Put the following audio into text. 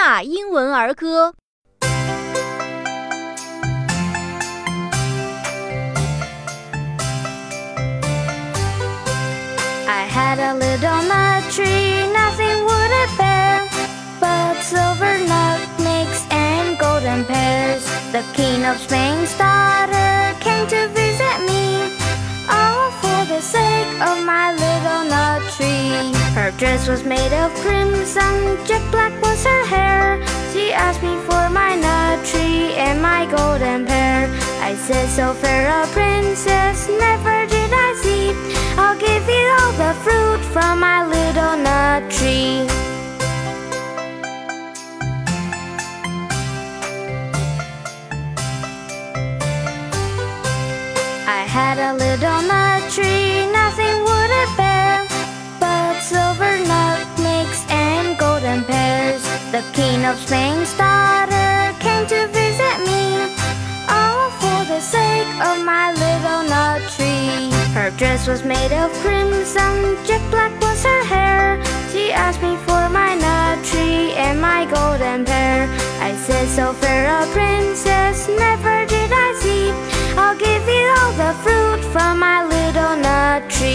纳英文儿歌。I had a little nut tree, nothing would it bear but silver nutmegs and golden pears. The king of Spain's daughter came to visit me, all for the sake of my little nut tree. Her dress was made of crimson, jet black So oh fair a princess, never did I see. I'll give you all the fruit from my little nut tree. I had a little nut tree, nothing would it bear but silver nutmegs and golden pears. The king of Spain's daughter came to dress was made of crimson, jet black was her hair. She asked me for my nut tree and my golden pear. I said, So fair a princess, never did I see. I'll give you all the fruit from my little nut tree.